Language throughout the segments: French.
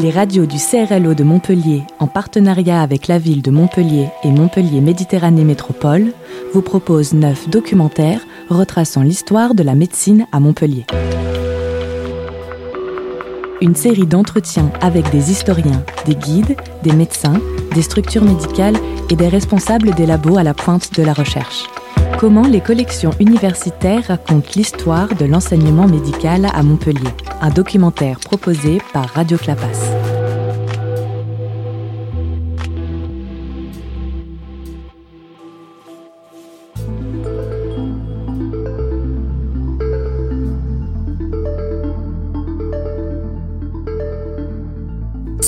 Les radios du CRLO de Montpellier, en partenariat avec la ville de Montpellier et Montpellier Méditerranée Métropole, vous proposent neuf documentaires retraçant l'histoire de la médecine à Montpellier. Une série d'entretiens avec des historiens, des guides, des médecins, des structures médicales et des responsables des labos à la pointe de la recherche. Comment les collections universitaires racontent l'histoire de l'enseignement médical à Montpellier. Un documentaire proposé par Radio Clapas.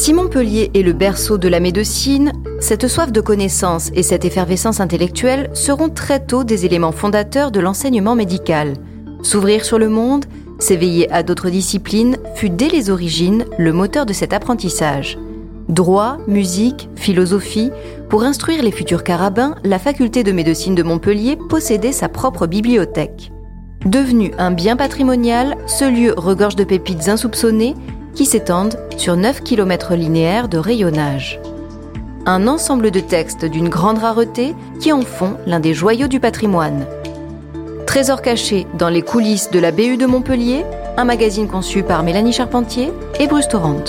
Si Montpellier est le berceau de la médecine, cette soif de connaissance et cette effervescence intellectuelle seront très tôt des éléments fondateurs de l'enseignement médical. S'ouvrir sur le monde, s'éveiller à d'autres disciplines fut dès les origines le moteur de cet apprentissage. Droit, musique, philosophie, pour instruire les futurs carabins, la faculté de médecine de Montpellier possédait sa propre bibliothèque. Devenu un bien patrimonial, ce lieu regorge de pépites insoupçonnées qui s'étendent sur 9 km linéaires de rayonnage. Un ensemble de textes d'une grande rareté qui en font l'un des joyaux du patrimoine. Trésor caché dans les coulisses de la BU de Montpellier, un magazine conçu par Mélanie Charpentier et Bruce Torrent.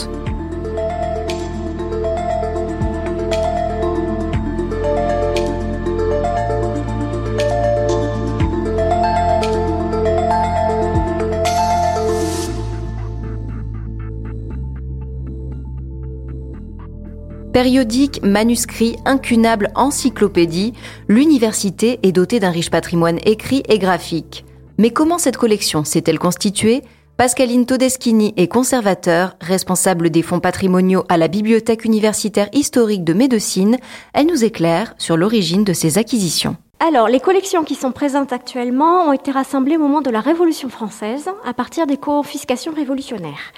Périodique, manuscrit, incunable encyclopédie, l'université est dotée d'un riche patrimoine écrit et graphique. Mais comment cette collection s'est-elle constituée? Pascaline Todeschini est conservateur, responsable des fonds patrimoniaux à la Bibliothèque universitaire historique de médecine. Elle nous éclaire sur l'origine de ces acquisitions. Alors, les collections qui sont présentes actuellement ont été rassemblées au moment de la Révolution française, à partir des confiscations révolutionnaires.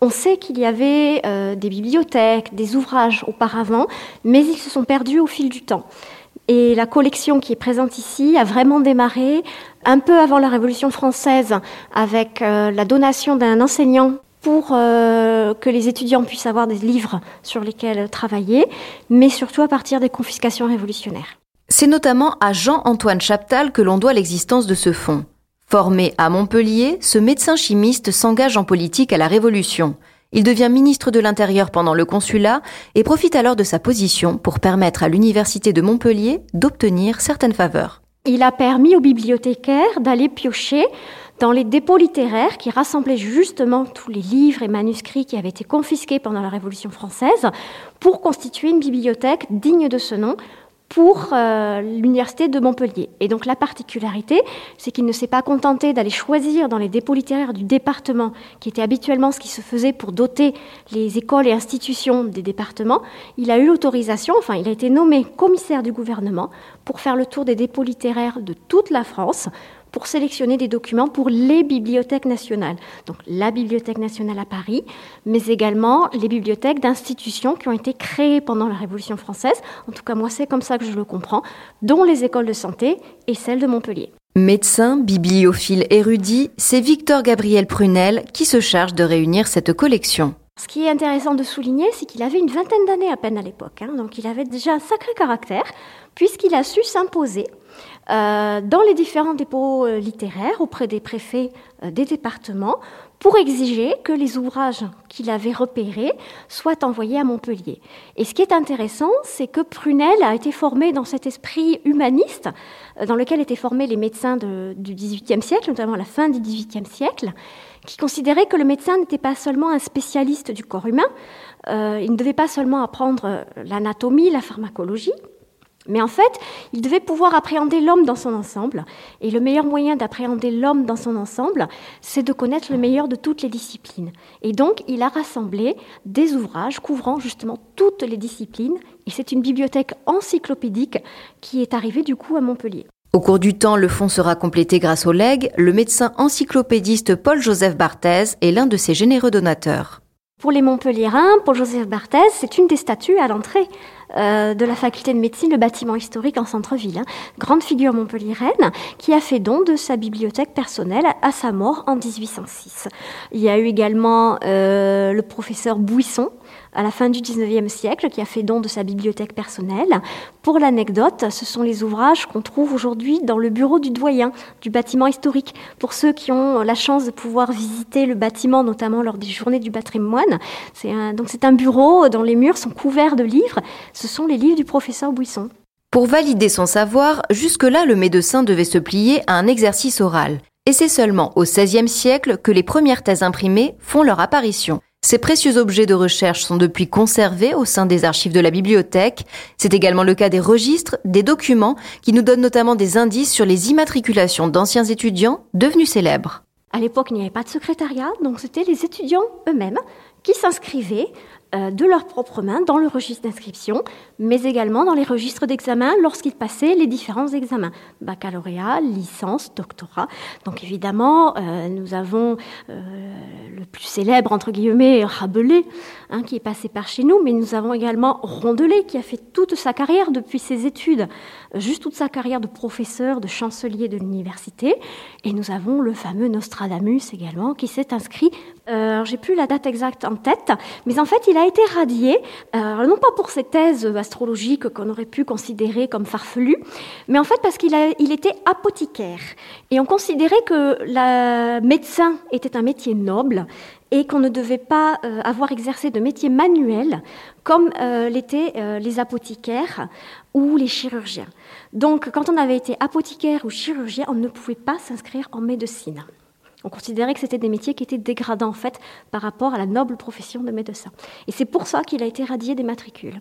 On sait qu'il y avait euh, des bibliothèques, des ouvrages auparavant, mais ils se sont perdus au fil du temps. Et la collection qui est présente ici a vraiment démarré un peu avant la Révolution française avec euh, la donation d'un enseignant pour euh, que les étudiants puissent avoir des livres sur lesquels travailler, mais surtout à partir des confiscations révolutionnaires. C'est notamment à Jean-Antoine Chaptal que l'on doit l'existence de ce fonds. Formé à Montpellier, ce médecin chimiste s'engage en politique à la Révolution. Il devient ministre de l'Intérieur pendant le consulat et profite alors de sa position pour permettre à l'Université de Montpellier d'obtenir certaines faveurs. Il a permis aux bibliothécaires d'aller piocher dans les dépôts littéraires qui rassemblaient justement tous les livres et manuscrits qui avaient été confisqués pendant la Révolution française pour constituer une bibliothèque digne de ce nom pour euh, l'université de Montpellier. Et donc la particularité, c'est qu'il ne s'est pas contenté d'aller choisir dans les dépôts littéraires du département, qui était habituellement ce qui se faisait pour doter les écoles et institutions des départements. Il a eu l'autorisation, enfin il a été nommé commissaire du gouvernement pour faire le tour des dépôts littéraires de toute la France pour sélectionner des documents pour les bibliothèques nationales. Donc la Bibliothèque nationale à Paris, mais également les bibliothèques d'institutions qui ont été créées pendant la Révolution française. En tout cas, moi, c'est comme ça que je le comprends, dont les écoles de santé et celles de Montpellier. Médecin, bibliophile érudit, c'est Victor Gabriel Prunel qui se charge de réunir cette collection. Ce qui est intéressant de souligner, c'est qu'il avait une vingtaine d'années à peine à l'époque, hein. donc il avait déjà un sacré caractère, puisqu'il a su s'imposer dans les différents dépôts euh, littéraires auprès des préfets euh, des départements pour exiger que les ouvrages qu'il avait repérés soient envoyés à Montpellier. Et ce qui est intéressant, c'est que Prunel a été formé dans cet esprit humaniste dans lequel étaient formés les médecins du XVIIIe siècle, notamment à la fin du XVIIIe siècle, qui considéraient que le médecin n'était pas seulement un spécialiste du corps humain, il ne devait pas seulement apprendre l'anatomie, la pharmacologie, mais en fait, il devait pouvoir appréhender l'homme dans son ensemble. Et le meilleur moyen d'appréhender l'homme dans son ensemble, c'est de connaître le meilleur de toutes les disciplines. Et donc, il a rassemblé des ouvrages couvrant justement toutes les disciplines. Et c'est une bibliothèque encyclopédique qui est arrivée du coup à Montpellier. Au cours du temps, le fonds sera complété grâce au legs. Le médecin encyclopédiste Paul-Joseph Barthez est l'un de ses généreux donateurs. Pour les Montpelliérains, Paul-Joseph Barthez, c'est une des statues à l'entrée euh, de la faculté de médecine, le bâtiment historique en centre-ville. Hein. Grande figure montpelliéraine qui a fait don de sa bibliothèque personnelle à sa mort en 1806. Il y a eu également euh, le professeur Bouisson, à la fin du 19e siècle, qui a fait don de sa bibliothèque personnelle. Pour l'anecdote, ce sont les ouvrages qu'on trouve aujourd'hui dans le bureau du doyen du bâtiment historique. Pour ceux qui ont la chance de pouvoir visiter le bâtiment, notamment lors des journées du patrimoine, c'est un, donc c'est un bureau dont les murs sont couverts de livres. Ce sont les livres du professeur Bouisson. Pour valider son savoir, jusque-là, le médecin devait se plier à un exercice oral. Et c'est seulement au XVIe siècle que les premières thèses imprimées font leur apparition. Ces précieux objets de recherche sont depuis conservés au sein des archives de la bibliothèque. C'est également le cas des registres, des documents, qui nous donnent notamment des indices sur les immatriculations d'anciens étudiants devenus célèbres. À l'époque, il n'y avait pas de secrétariat, donc c'était les étudiants eux-mêmes qui s'inscrivaient de leurs propres mains dans le registre d'inscription, mais également dans les registres d'examen lorsqu'ils passaient les différents examens, baccalauréat, licence, doctorat. Donc évidemment, euh, nous avons euh, le plus célèbre, entre guillemets, Rabelais, hein, qui est passé par chez nous, mais nous avons également Rondelet, qui a fait toute sa carrière depuis ses études, juste toute sa carrière de professeur, de chancelier de l'université, et nous avons le fameux Nostradamus également, qui s'est inscrit, j'ai plus la date exacte en tête, mais en fait, il a été radié, euh, non pas pour ses thèses astrologiques qu'on aurait pu considérer comme farfelues, mais en fait parce qu'il il était apothicaire. Et on considérait que le médecin était un métier noble et qu'on ne devait pas euh, avoir exercé de métier manuel comme euh, l'étaient les apothicaires ou les chirurgiens. Donc quand on avait été apothicaire ou chirurgien, on ne pouvait pas s'inscrire en médecine. On considérait que c'était des métiers qui étaient dégradants en fait par rapport à la noble profession de médecin. Et c'est pour ça qu'il a été radié des matricules.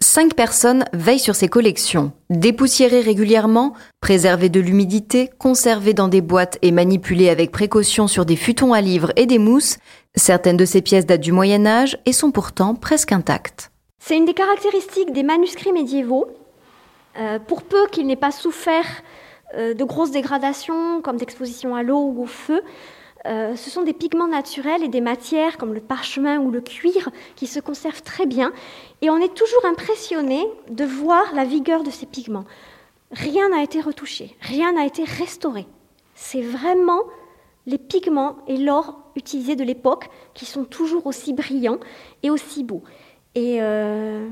Cinq personnes veillent sur ces collections, dépoussiérées régulièrement, préservées de l'humidité, conservées dans des boîtes et manipulées avec précaution sur des futons à livres et des mousses. Certaines de ces pièces datent du Moyen Âge et sont pourtant presque intactes. C'est une des caractéristiques des manuscrits médiévaux. Euh, pour peu qu'ils n'aient pas souffert de grosses dégradations comme d'exposition à l'eau ou au feu. Euh, ce sont des pigments naturels et des matières comme le parchemin ou le cuir qui se conservent très bien. Et on est toujours impressionné de voir la vigueur de ces pigments. Rien n'a été retouché, rien n'a été restauré. C'est vraiment les pigments et l'or utilisés de l'époque qui sont toujours aussi brillants et aussi beaux. Et euh,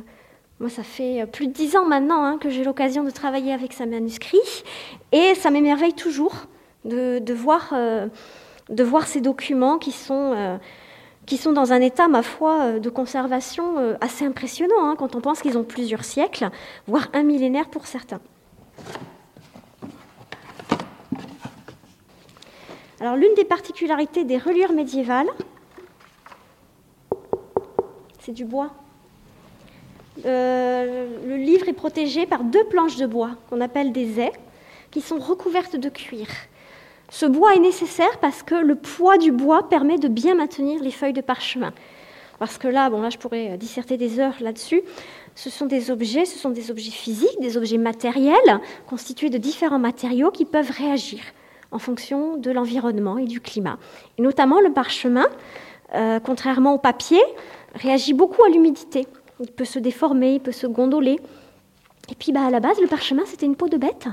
moi, ça fait plus de dix ans maintenant hein, que j'ai l'occasion de travailler avec ces manuscrits, et ça m'émerveille toujours de, voir, euh, voir ces documents qui sont, euh, qui sont dans un état, ma foi, euh, de conservation assez impressionnant, hein, quand on pense qu'ils ont plusieurs siècles, voire un millénaire pour certains. Alors, l'une des particularités des reliures médiévales, c'est du bois. Euh, le livre est protégé par deux planches de bois qu'on appelle des ais, qui sont recouvertes de cuir. Ce bois est nécessaire parce que le poids du bois permet de bien maintenir les feuilles de parchemin. Parce que là, bon, là, je pourrais disserter des heures là-dessus. Ce sont des objets, ce sont des objets physiques, des objets matériels, constitués de différents matériaux qui peuvent réagir en fonction de l'environnement et du climat. Et notamment le parchemin, euh, contrairement au papier, réagit beaucoup à l'humidité il peut se déformer, il peut se gondoler. Et puis bah, à la base, le parchemin, c'était une peau de bête.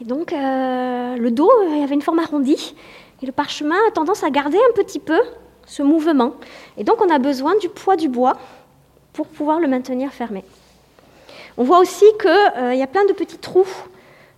Et donc euh, le dos il avait une forme arrondie. Et le parchemin a tendance à garder un petit peu ce mouvement. Et donc on a besoin du poids du bois pour pouvoir le maintenir fermé. On voit aussi qu'il euh, y a plein de petits trous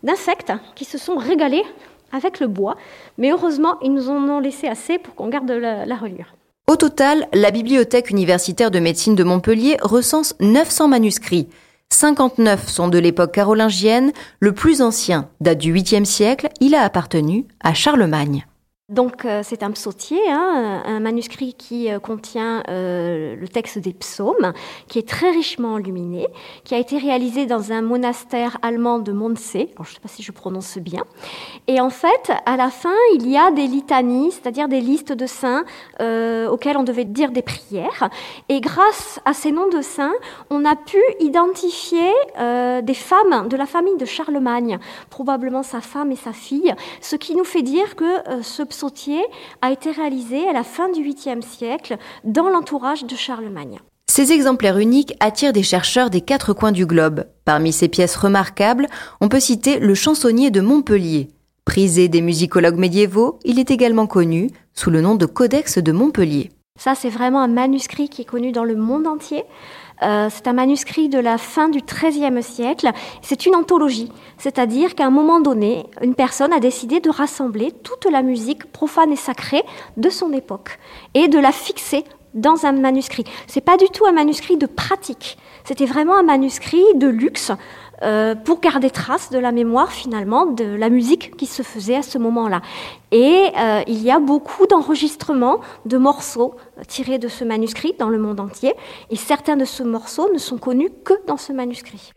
d'insectes qui se sont régalés avec le bois. Mais heureusement, ils nous en ont laissé assez pour qu'on garde la reliure. Au total, la Bibliothèque universitaire de médecine de Montpellier recense 900 manuscrits. 59 sont de l'époque carolingienne, le plus ancien date du 8e siècle, il a appartenu à Charlemagne. Donc euh, c'est un psautier, hein, un manuscrit qui euh, contient euh, le texte des psaumes, qui est très richement illuminé, qui a été réalisé dans un monastère allemand de Montsee, je ne sais pas si je prononce bien. Et en fait, à la fin, il y a des litanies, c'est-à-dire des listes de saints auxquels on devait dire des prières. Et grâce à ces noms de saints, on a pu identifier des femmes de la famille de Charlemagne, probablement sa femme et sa fille, ce qui nous fait dire que ce sautier a été réalisé à la fin du 8e siècle dans l'entourage de Charlemagne. Ces exemplaires uniques attirent des chercheurs des quatre coins du globe. Parmi ces pièces remarquables, on peut citer le chansonnier de Montpellier. Prisé des musicologues médiévaux, il est également connu sous le nom de Codex de Montpellier. Ça, c'est vraiment un manuscrit qui est connu dans le monde entier. Euh, c'est un manuscrit de la fin du XIIIe siècle. C'est une anthologie, c'est-à-dire qu'à un moment donné, une personne a décidé de rassembler toute la musique profane et sacrée de son époque et de la fixer dans un manuscrit. C'est pas du tout un manuscrit de pratique. C'était vraiment un manuscrit de luxe euh, pour garder trace de la mémoire finalement de la musique qui se faisait à ce moment-là. Et euh, il y a beaucoup d'enregistrements de morceaux tirés de ce manuscrit dans le monde entier, et certains de ces morceaux ne sont connus que dans ce manuscrit.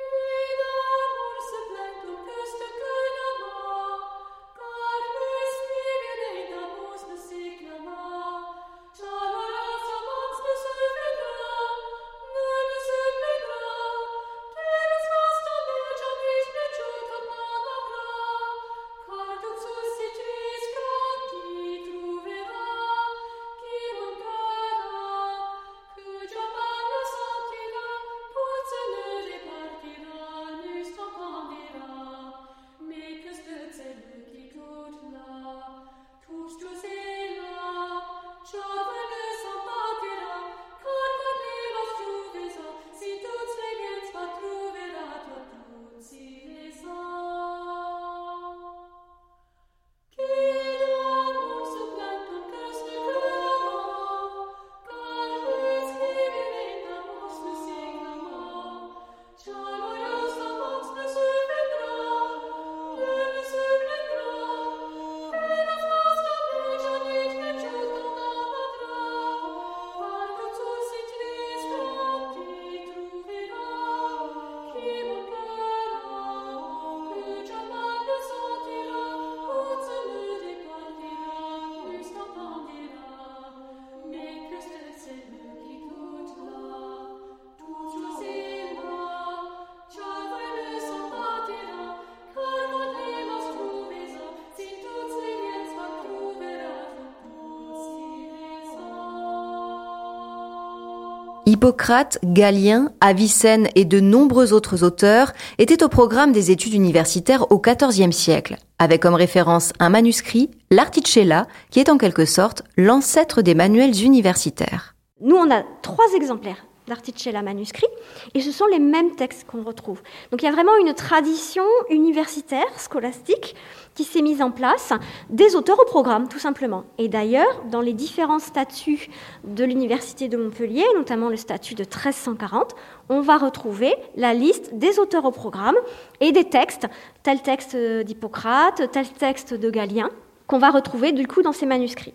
Hippocrate, Galien, Avicenne et de nombreux autres auteurs étaient au programme des études universitaires au XIVe siècle, avec comme référence un manuscrit, l'Articella, qui est en quelque sorte l'ancêtre des manuels universitaires. Nous, on a trois exemplaires d'Articella manuscrit, et ce sont les mêmes textes qu'on retrouve. Donc il y a vraiment une tradition universitaire, scolastique, qui s'est mise en place, des auteurs au programme, tout simplement. Et d'ailleurs, dans les différents statuts de l'Université de Montpellier, notamment le statut de 1340, on va retrouver la liste des auteurs au programme et des textes, tel texte d'Hippocrate, tel texte de Galien, qu'on va retrouver du coup dans ces manuscrits.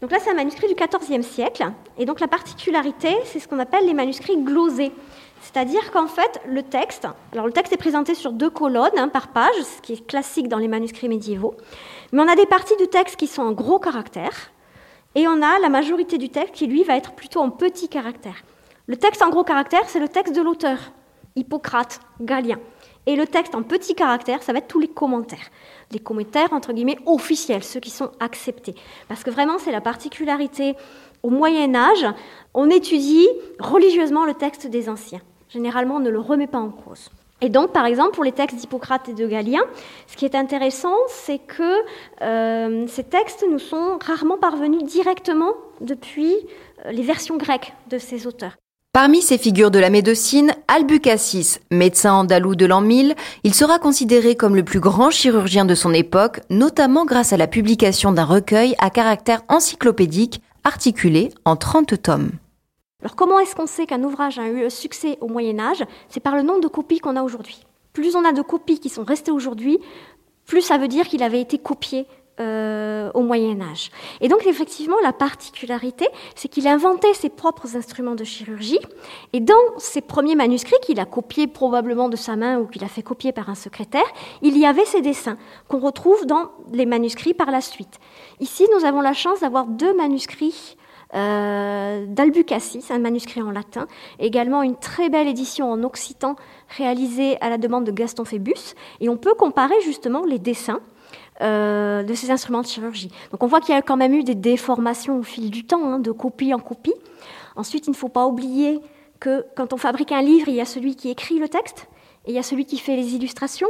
Donc là, c'est un manuscrit du XIVe siècle. Et donc la particularité, c'est ce qu'on appelle les manuscrits glosés. C'est-à-dire qu'en fait, le texte, alors le texte est présenté sur deux colonnes hein, par page, ce qui est classique dans les manuscrits médiévaux, mais on a des parties du texte qui sont en gros caractères, et on a la majorité du texte qui, lui, va être plutôt en petits caractères. Le texte en gros caractères, c'est le texte de l'auteur, Hippocrate, Galien. Et le texte en petits caractères, ça va être tous les commentaires. Les commentaires, entre guillemets, officiels, ceux qui sont acceptés. Parce que vraiment, c'est la particularité au Moyen Âge, on étudie religieusement le texte des anciens. Généralement, on ne le remet pas en cause. Et donc, par exemple, pour les textes d'Hippocrate et de Galien, ce qui est intéressant, c'est que euh, ces textes nous sont rarement parvenus directement depuis euh, les versions grecques de ces auteurs. Parmi ces figures de la médecine, Albucasis, médecin andalou de l'an 1000, il sera considéré comme le plus grand chirurgien de son époque, notamment grâce à la publication d'un recueil à caractère encyclopédique articulé en 30 tomes. Alors comment est-ce qu'on sait qu'un ouvrage a eu succès au Moyen Âge? C'est par le nombre de copies qu'on a aujourd'hui. Plus on a de copies qui sont restées aujourd'hui, plus ça veut dire qu'il avait été copié euh, au Moyen Âge. Et donc effectivement, la particularité, c'est qu'il inventait ses propres instruments de chirurgie, et dans ses premiers manuscrits qu'il a copiés probablement de sa main ou qu'il a fait copier par un secrétaire, il y avait ces dessins qu'on retrouve dans les manuscrits par la suite. Ici, nous avons la chance d'avoir deux manuscrits euh, d'Albucassis, un manuscrit en latin, également une très belle édition en occitan réalisée à la demande de Gaston Phébus, et on peut comparer justement les dessins euh, de ces instruments de chirurgie. Donc on voit qu'il y a quand même eu des déformations au fil du temps, hein, de copie en copie. Ensuite, il ne faut pas oublier que quand on fabrique un livre, il y a celui qui écrit le texte et il y a celui qui fait les illustrations.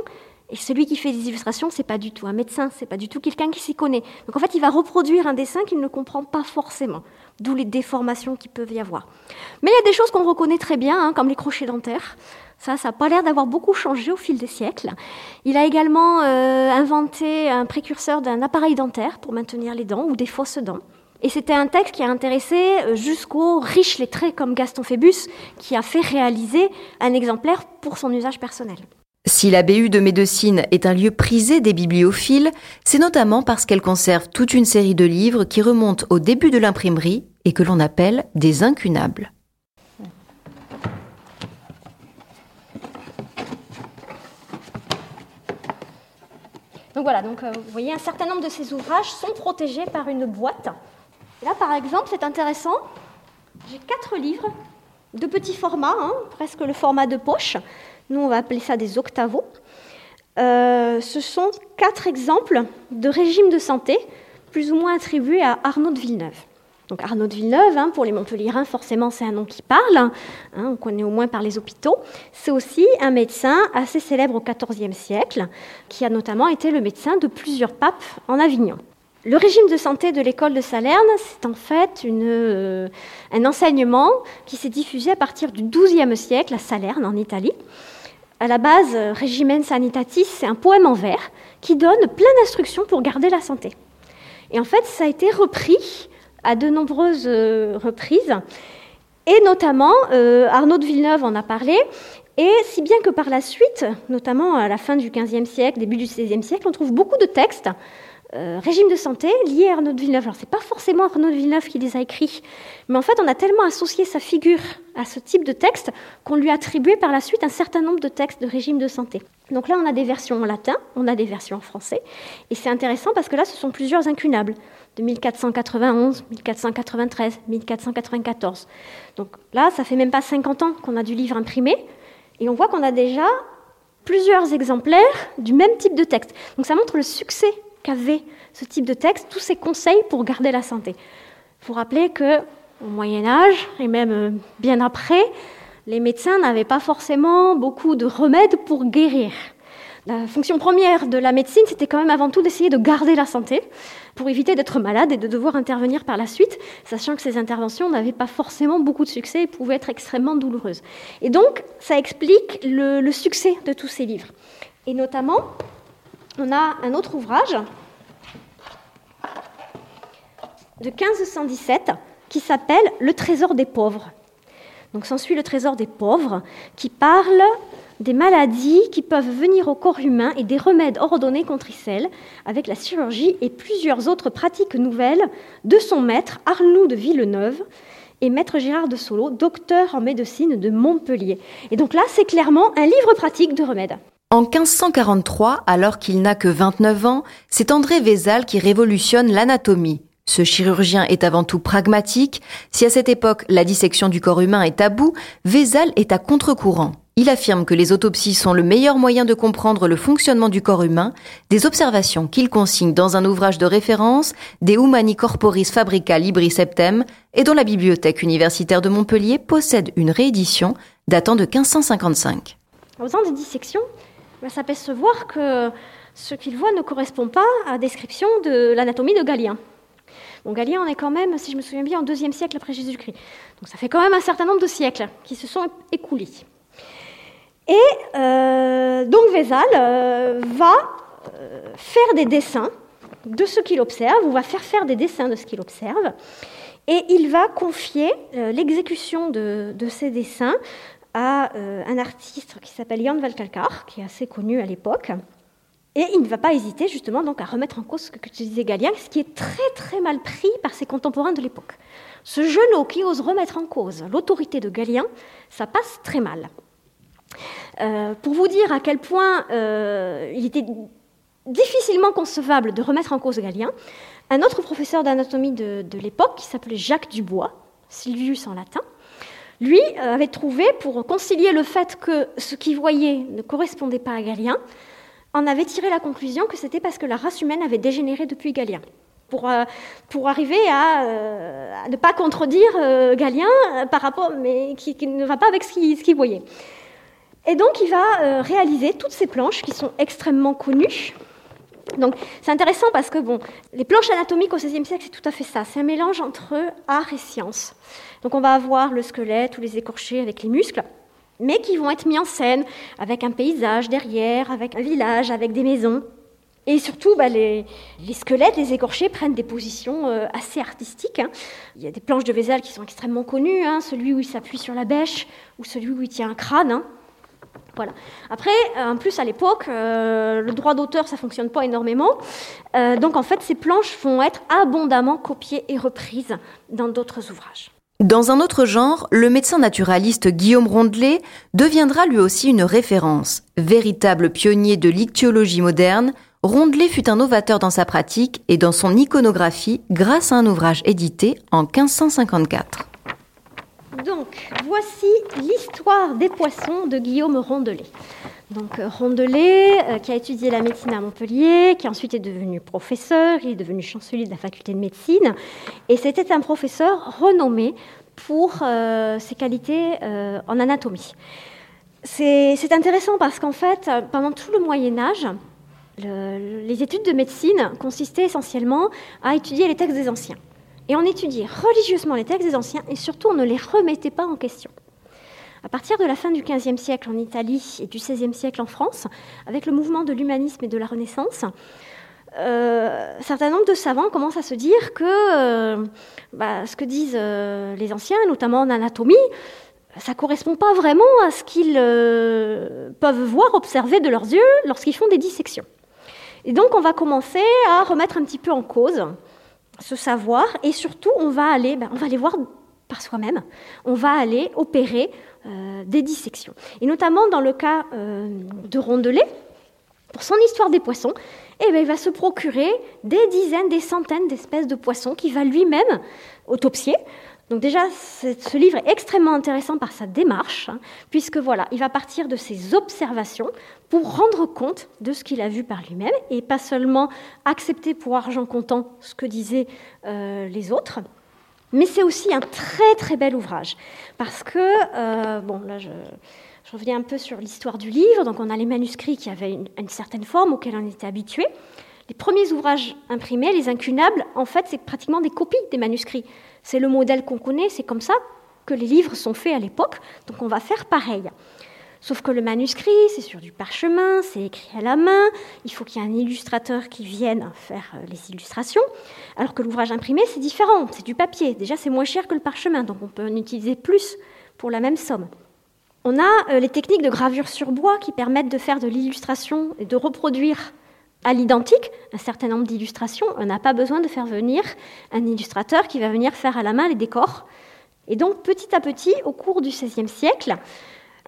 Et celui qui fait les illustrations, c'est pas du tout un médecin, c'est pas du tout quelqu'un qui s'y connaît. Donc en fait, il va reproduire un dessin qu'il ne comprend pas forcément, d'où les déformations qui peuvent y avoir. Mais il y a des choses qu'on reconnaît très bien, hein, comme les crochets dentaires. Ça, ça n'a pas l'air d'avoir beaucoup changé au fil des siècles. Il a également euh, inventé un précurseur d'un appareil dentaire pour maintenir les dents ou des fausses dents. Et c'était un texte qui a intéressé euh, jusqu'aux riches lettrés comme Gaston Phébus, qui a fait réaliser un exemplaire pour son usage personnel. Si la BU de médecine est un lieu prisé des bibliophiles, c'est notamment parce qu'elle conserve toute une série de livres qui remontent au début de l'imprimerie et que l'on appelle des incunables. Donc voilà, donc, euh, vous voyez, un certain nombre de ces ouvrages sont protégés par une boîte. là, par exemple, c'est intéressant, j'ai quatre livres de petit format, hein, presque le format de poche, nous, on va appeler ça des octavos. Euh, ce sont quatre exemples de régimes de santé, plus ou moins attribués à Arnaud de Villeneuve. Donc Arnaud de Villeneuve, hein, pour les Montpellierins, forcément c'est un nom qui parle, hein, on connaît au moins par les hôpitaux. C'est aussi un médecin assez célèbre au XIVe siècle, qui a notamment été le médecin de plusieurs papes en Avignon. Le régime de santé de l'école de Salerne, c'est en fait euh, un enseignement qui s'est diffusé à partir du XIIe siècle à Salerne, en Italie. À la base, Regimen Sanitatis, c'est un poème en vers qui donne plein d'instructions pour garder la santé. Et en fait, ça a été repris à de nombreuses euh, reprises. Et notamment, euh, Arnaud de Villeneuve en a parlé. Et si bien que par la suite, notamment à la fin du XVe siècle, début du XVIe siècle, on trouve beaucoup de textes euh, régime de santé lié à Arnaud de Villeneuve. Alors, ce n'est pas forcément Arnaud de Villeneuve qui les a écrits, mais en fait, on a tellement associé sa figure à ce type de texte qu'on lui a attribué par la suite un certain nombre de textes de régime de santé. Donc là, on a des versions en latin, on a des versions en français, et c'est intéressant parce que là, ce sont plusieurs incunables, de 1491, 1493, 1494. Donc là, ça fait même pas 50 ans qu'on a du livre imprimé, et on voit qu'on a déjà plusieurs exemplaires du même type de texte. Donc ça montre le succès qu'avait ce type de texte, tous ces conseils pour garder la santé. Il faut rappeler que au Moyen Âge et même euh, bien après, les médecins n'avaient pas forcément beaucoup de remèdes pour guérir. La fonction première de la médecine, c'était quand même avant tout d'essayer de garder la santé pour éviter d'être malade et de devoir intervenir par la suite, sachant que ces interventions n'avaient pas forcément beaucoup de succès et pouvaient être extrêmement douloureuses. Et donc, ça explique le, le succès de tous ces livres. Et notamment, on a un autre ouvrage de 1517 qui s'appelle Le Trésor des pauvres. Donc s'ensuit le Trésor des pauvres qui parle des maladies qui peuvent venir au corps humain et des remèdes ordonnés contre Issel, avec la chirurgie et plusieurs autres pratiques nouvelles de son maître Arnoux de Villeneuve et maître Gérard de Solo, docteur en médecine de Montpellier. Et donc là, c'est clairement un livre pratique de remèdes. En 1543, alors qu'il n'a que 29 ans, c'est André Vézal qui révolutionne l'anatomie. Ce chirurgien est avant tout pragmatique. Si à cette époque la dissection du corps humain est tabou, Vézal est à contre-courant. Il affirme que les autopsies sont le meilleur moyen de comprendre le fonctionnement du corps humain, des observations qu'il consigne dans un ouvrage de référence, De Humani Corporis Fabrica Libri Septem, et dont la bibliothèque universitaire de Montpellier possède une réédition datant de 1555. Aux ans de dissection, ben, ça peut se voir que ce qu'il voit ne correspond pas à la description de l'anatomie de Galien. Bon, Galien, on est quand même, si je me souviens bien, en deuxième siècle après Jésus-Christ. Donc ça fait quand même un certain nombre de siècles qui se sont écoulés. Et euh, donc Vézal euh, va euh, faire des dessins de ce qu'il observe, ou va faire faire des dessins de ce qu'il observe, et il va confier l'exécution de, ces dessins à euh, un artiste qui s'appelle Jan Valkalkar, qui est assez connu à l'époque. Et il ne va pas hésiter justement donc à remettre en cause ce que tu disais Galien, ce qui est très très mal pris par ses contemporains de l'époque. Ce genou qui ose remettre en cause l'autorité de Galien, ça passe très mal. Euh, pour vous dire à quel point euh, il était difficilement concevable de remettre en cause Galien, un autre professeur d'anatomie de, de l'époque, qui s'appelait Jacques Dubois, Silvius en latin, lui euh, avait trouvé, pour concilier le fait que ce qu'il voyait ne correspondait pas à Galien, en avait tiré la conclusion que c'était parce que la race humaine avait dégénéré depuis Galien. Pour, euh, pour arriver à, euh, ne pas contredire Galien par rapport, mais qui, ne va pas avec ce qu'il voyait. Et donc il va réaliser toutes ces planches qui sont extrêmement connues. Donc c'est intéressant parce que bon, les planches anatomiques au XVIe siècle, c'est tout à fait ça. C'est un mélange entre art et science. Donc on va avoir le squelette ou les écorchés avec les muscles, mais qui vont être mis en scène avec un paysage derrière, avec un village, avec des maisons. Et surtout, bah, les, squelettes, les écorchés prennent des positions euh, assez artistiques. Hein. Il y a des planches de Vézal qui sont extrêmement connues, hein. celui où il s'appuie sur la bêche ou celui où il tient un crâne. Hein. Voilà. Après, en plus à l'époque, euh, le droit d'auteur, ça fonctionne pas énormément. Euh, donc en fait, ces planches vont être abondamment copiées et reprises dans d'autres ouvrages. Dans un autre genre, le médecin naturaliste Guillaume Rondelet deviendra lui aussi une référence. Véritable pionnier de l'ichthyologie moderne, Rondelet fut un novateur dans sa pratique et dans son iconographie grâce à un ouvrage édité en 1554. Donc, voici l'histoire des poissons de Guillaume Rondelet. Donc, euh, Rondelet, euh, qui a étudié la médecine à Montpellier, qui ensuite est devenu professeur, il est devenu chancelier de la faculté de médecine, et c'était un professeur renommé pour euh, ses qualités en anatomie. C'est intéressant parce qu'en fait, pendant tout le Moyen Âge, les études de médecine consistaient essentiellement à étudier les textes des anciens. Et on étudiait religieusement les textes des anciens et surtout on ne les remettait pas en question. À partir de la fin du XVe siècle en Italie et du XVIe siècle en France, avec le mouvement de l'humanisme et de la Renaissance, euh, un certain nombre de savants commencent à se dire que euh, bah, ce que disent euh, les anciens, notamment en anatomie, ça ne correspond pas vraiment à ce qu'ils peuvent voir, observer de leurs yeux lorsqu'ils font des dissections. Et donc on va commencer à remettre un petit peu en cause ce savoir et surtout on va aller, ben, on va aller voir par soi-même, on va aller opérer euh, des dissections. Et notamment dans le cas euh, de Rondelet, pour son histoire des poissons, eh ben, il va se procurer des dizaines, des centaines d'espèces de poissons qu'il va lui-même autopsier donc déjà, ce livre est extrêmement intéressant par sa démarche, hein, puisque voilà, il va partir de ses observations pour rendre compte de ce qu'il a vu par lui-même, et pas seulement accepter pour argent comptant ce que disaient euh, les autres. Mais c'est aussi un très très bel ouvrage, parce que, euh, bon là je, reviens un peu sur l'histoire du livre, donc on a les manuscrits qui avaient une, une certaine forme auxquels on était habitué. Les premiers ouvrages imprimés, les incunables, en fait, c'est pratiquement des copies des manuscrits. C'est le modèle qu'on connaît, c'est comme ça que les livres sont faits à l'époque, donc on va faire pareil. Sauf que le manuscrit, c'est sur du parchemin, c'est écrit à la main, il faut qu'il y ait un illustrateur qui vienne faire euh, les illustrations, alors que l'ouvrage imprimé, c'est différent, c'est du papier. Déjà, c'est moins cher que le parchemin, donc on peut en utiliser plus pour la même somme. On a euh, les techniques de gravure sur bois qui permettent de faire de l'illustration et de reproduire à l'identique un certain nombre d'illustrations. On n'a pas besoin de faire venir un illustrateur qui va venir faire à la main les décors. Et donc petit à petit, au cours du XVIe siècle,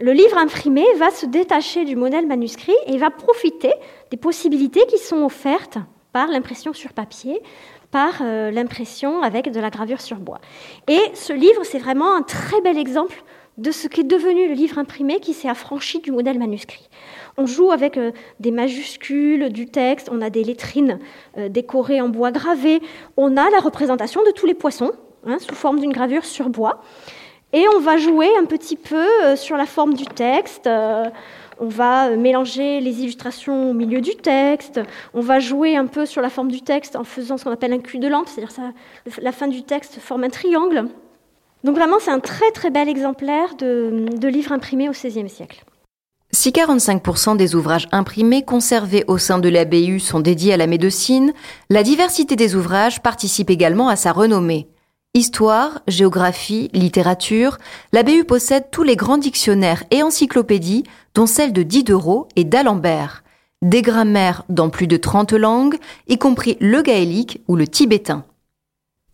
le livre imprimé va se détacher du modèle manuscrit et va profiter des possibilités qui sont offertes par l'impression sur papier, par euh, l'impression avec de la gravure sur bois. Et ce livre, c'est vraiment un très bel exemple de ce qu'est devenu le livre imprimé qui s'est affranchi du modèle manuscrit. On joue avec euh, des majuscules du texte, on a des lettrines euh, décorées en bois gravé, on a la représentation de tous les poissons hein, sous forme d'une gravure sur bois. Et on va jouer un petit peu euh, sur la forme du texte. on va mélanger les illustrations au milieu du texte. On va jouer un peu sur la forme du texte en faisant ce qu'on appelle un cul de lampe, c'est-à-dire que la fin du texte forme un triangle. Donc vraiment, c'est un très très bel exemplaire de, de livre imprimé au XVIe siècle. Si 45% des ouvrages imprimés conservés au sein de la BU sont dédiés à la médecine, la diversité des ouvrages participe également à sa renommée. Histoire, géographie, littérature, la BU possède tous les grands dictionnaires et encyclopédies, dont celles de Diderot et d'Alembert. Des grammaires dans plus de 30 langues, y compris le gaélique ou le tibétain.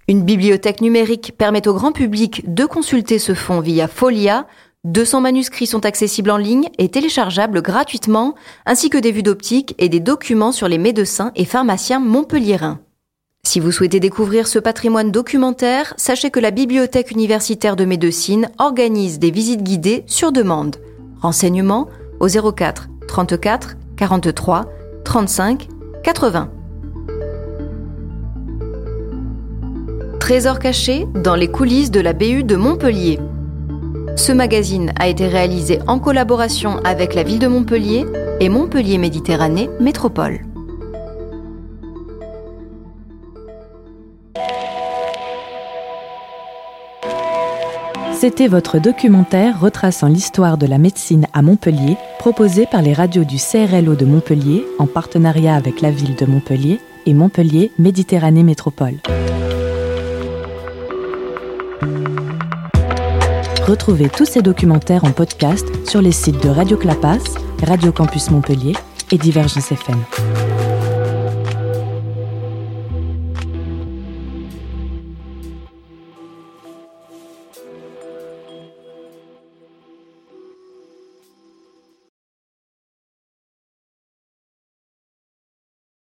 Une bibliothèque numérique permet au grand public de consulter ce fonds via Folia, 200 manuscrits sont accessibles en ligne et téléchargeables gratuitement, ainsi que des vues d'optique et des documents sur les médecins et pharmaciens montpelliérains. Si vous souhaitez découvrir ce patrimoine documentaire, sachez que la Bibliothèque universitaire de médecine organise des visites guidées sur demande. Renseignements au 04 34 43 35 80. Trésor caché dans les coulisses de la BU de Montpellier. Ce magazine a été réalisé en collaboration avec la ville de Montpellier et Montpellier Méditerranée Métropole. C'était votre documentaire retraçant l'histoire de la médecine à Montpellier, proposé par les radios du CRLO de Montpellier en partenariat avec la ville de Montpellier et Montpellier Méditerranée Métropole. Retrouvez tous ces documentaires en podcast sur les sites de Radio Clapas, Radio Campus Montpellier et Divergence FM.